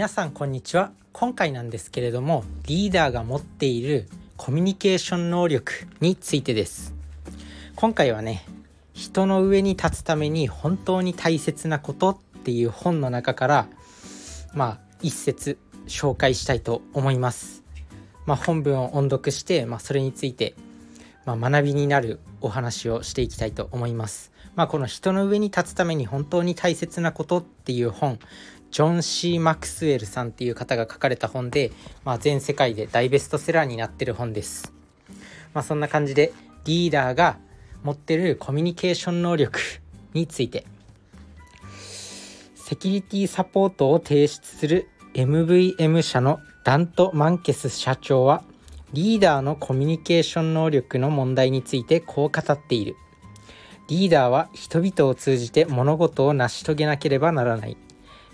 皆さんこんにちは。今回なんですけれどもリーダーが持っているコミュニケーション能力についてです。今回はね人の上に立つために本当に大切なことっていう本の中からまあ一節紹介したいと思います。まあ、本文を音読して、まあ、それについて、まあ、学びになるお話をしていきたいと思います。まあ、この人の上に立つために本当に大切なことっていう本ジョン・シー・マクスウェルさんっていう方が書かれた本で、まあ、全世界で大ベストセラーになってる本です。まあ、そんな感じでリーダーが持ってるコミュニケーション能力について。セキュリティサポートを提出する MVM 社のダント・マンケス社長はリーダーのコミュニケーション能力の問題についてこう語っている。リーダーは人々を通じて物事を成し遂げなければならない。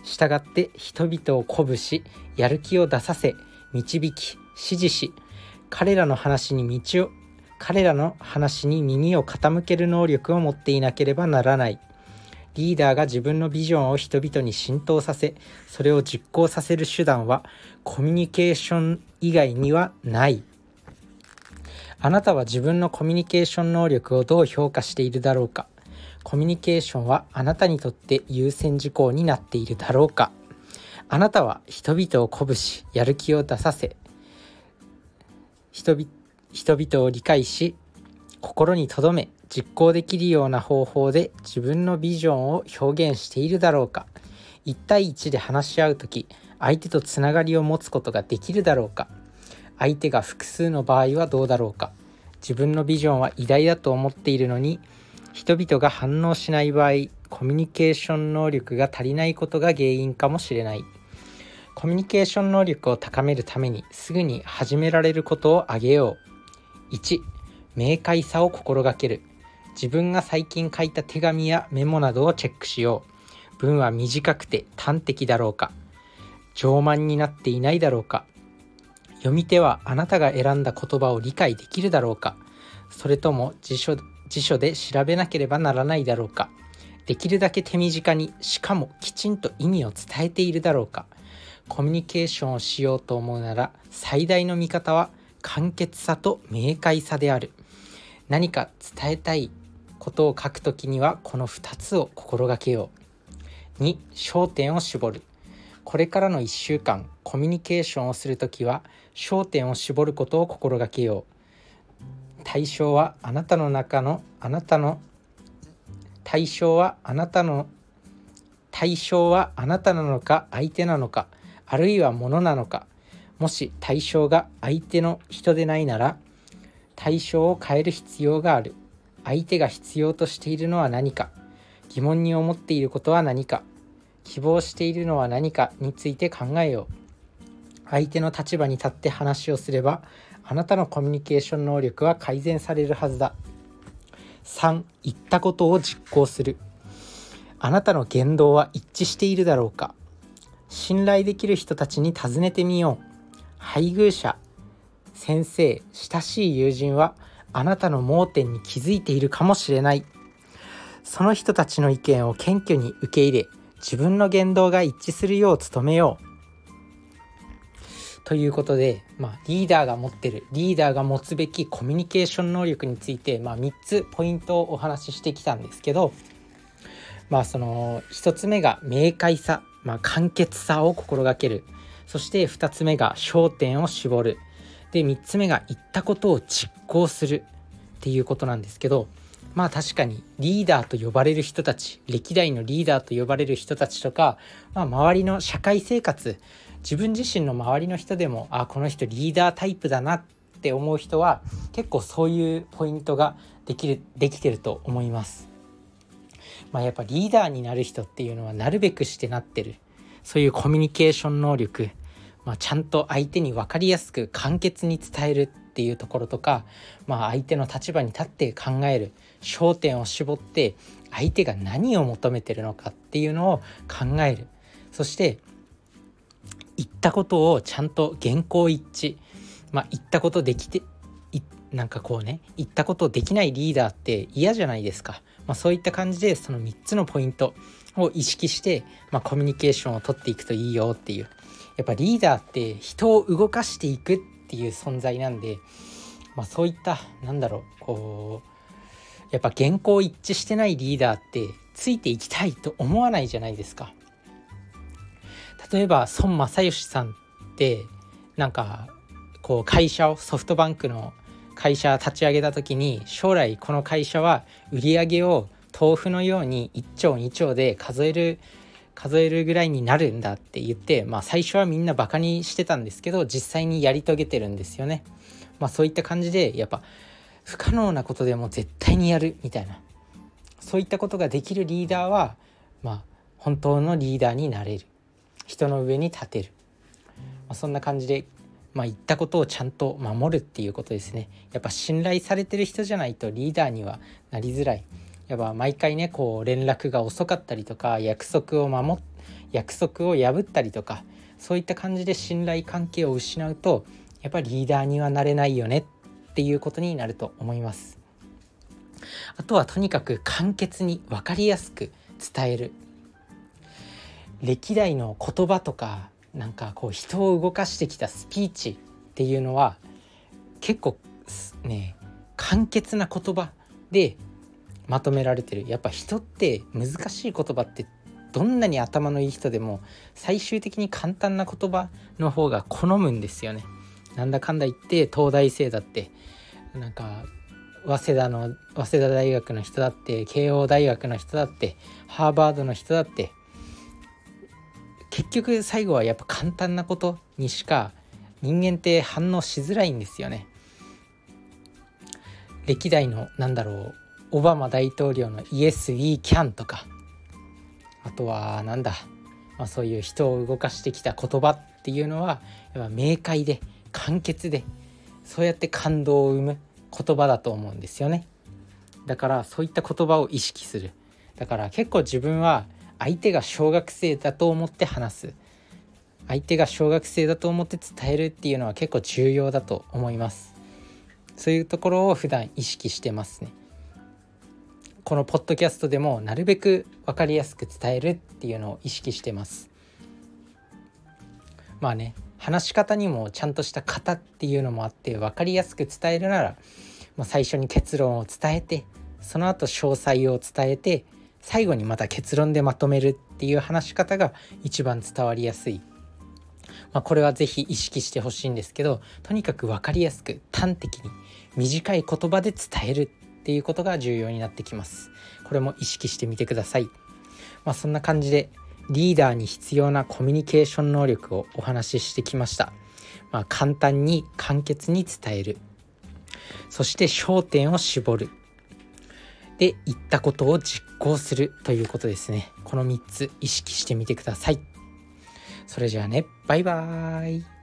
したがって人々を鼓舞しやる気を出させ導き指示し彼らの話に道を彼らの話に耳を傾ける能力を持っていなければならない。リーダーが自分のビジョンを人々に浸透させそれを実行させる手段はコミュニケーション以外にはない。あなたは自分のコミュニケーション能力をどう評価しているだろうか。コミュニケーションはあなたにとって優先事項になっているだろうか。あなたは人々を鼓舞しやる気を出させ人々を理解し心に留め実行できるような方法で自分のビジョンを表現しているだろうか。1対1で話し合う時相手とつながりを持つことができるだろうか。相手が複数の場合はどうだろうか。自分のビジョンは偉大だと思っているのに人々が反応しない場合コミュニケーション能力が足りないことが原因かもしれない。コミュニケーション能力を高めるためにすぐに始められることを挙げよう。1明快さを心がける。自分が最近書いた手紙やメモなどをチェックしよう。文は短くて端的だろうか。上慢になっていないだろうか。読み手はあなたが選んだ言葉を理解できるだろうか。それとも辞書辞書で調べなければならないだろうか。できるだけ手短にしかもきちんと意味を伝えているだろうか。コミュニケーションをしようと思うなら最大の見方は簡潔さと明快さである。何か伝えたいことを書くときにはこの2つを心がけよう。2焦点を絞る。これからの1週間コミュニケーションをするときは焦点を絞ることを心がけよう。対象はあなたの中のあなたの対象はあなたの対象はあなたなのか相手なのかあるいは物なのか。もし対象が相手の人でないなら対象を変える必要がある。相手が必要としているのは何か。疑問に思っていることは何か。希望しているのは何かについて考えよう。相手の立場に立って話をすればあなたのコミュニケーション能力は改善されるはずだ。3言ったことを実行する。あなたの言動は一致しているだろうか。信頼できる人たちに尋ねてみよう。配偶者先生親しい友人はあなたの盲点に気づいているかもしれない。その人たちの意見を謙虚に受け入れ自分の言動が一致するよう努めよう。ということで、まあ、リーダーが持ってるリーダーが持つべきコミュニケーション能力について、まあ、3つポイントをお話ししてきたんですけど、まあ、その1つ目が明快さ、まあ、簡潔さを心がける。そして2つ目が焦点を絞る。で3つ目が言ったことを実行する。っていうことなんですけどまあ確かにリーダーと呼ばれる人たち歴代のリーダーと呼ばれる人たちとか、まあ、周りの社会生活自分自身の周りの人でもあこの人リーダータイプだなって思う人は結構そういうポイントができるできてると思います。まあ、やっぱリーダーになる人っていうのはなるべくしてなってる。そういうコミュニケーション能力、まあ、ちゃんと相手に分かりやすく簡潔に伝えるっていうところとか、まあ、相手の立場に立って考える。焦点を絞って相手が何を求めてるのかっていうのを考える。そして言ったことをちゃんと原稿一致。まあ言ったことできてなんかこうね言ったことできないリーダーって嫌じゃないですか、まあ、そういった感じでその3つのポイントを意識して、まあ、コミュニケーションをとっていくといいよっていう。やっぱリーダーって人を動かしていくっていう存在なんで、まあ、そういったなんだろうこうやっぱ原稿一致してないリーダーってついていきたいと思わないじゃないですか。例えば孫正義さんってなんかこう会社をソフトバンクの会社立ち上げた時に将来この会社は売り上げを豆腐のように1兆2兆で数える数えるぐらいになるんだって言って、まあ、最初はみんなバカにしてたんですけど実際にやり遂げてるんですよね。まあ、そういった感じでやっぱ不可能なことでも絶対にやるみたいなそういったことができるリーダーは、まあ、本当のリーダーになれる人の上に立てる、まあ、そんな感じで、まあ、言ったことをちゃんと守るっていうことですねやっぱ信頼されてる人じゃないとリーダーにはなりづらい。やっぱ毎回ねこう連絡が遅かったりとか約束を守約束を破ったりとかそういった感じで信頼関係を失うとやっぱりリーダーにはなれないよねっていうことになると思います。あとはとにかく簡潔に分かりやすく伝える歴代の言葉とかなんかこう人を動かしてきたスピーチっていうのは結構ね簡潔な言葉でまとめられてるやっぱ人って難しい言葉ってどんなに頭のいい人でも最終的に簡単な言葉の方が好むんですよね。なんだかんだ言って東大生だってなんか早稲田の早稲田大学の人だって慶応大学の人だってハーバードの人だって結局最後はやっぱ簡単なことにしか人間って反応しづらいんですよね。歴代のなんだろうオバマ大統領の「Yes, we can」とか。あとはなんだ、まあ、そういう人を動かしてきた言葉っていうのはやっぱ明快で簡潔でそうやって感動を生む言葉だと思うんですよね。だからそういった言葉を意識する。だから結構自分は相手が小学生だと思って話す。相手が小学生だと思って伝えるっていうのは結構重要だと思います。そういうところを普段意識してますね。このポッドキャストでもなるべく分かりやすく伝えるっていうのを意識してます。まあね話し方にもちゃんとした型っていうのもあって分かりやすく伝えるなら、まあ、最初に結論を伝えてその後詳細を伝えて最後にまた結論でまとめるっていう話し方が一番伝わりやすい、まあ、これは是非意識してほしいんですけどとにかく分かりやすく端的に短い言葉で伝えるっていうことが重要になってきます。これも意識してみてください。まあそんな感じでリーダーに必要なコミュニケーション能力をお話ししてきました。まあ、簡単に簡潔に伝える。そして焦点を絞る。で言ったことを実行するということですね。この3つ意識してみてください。それじゃあねバイバーイ。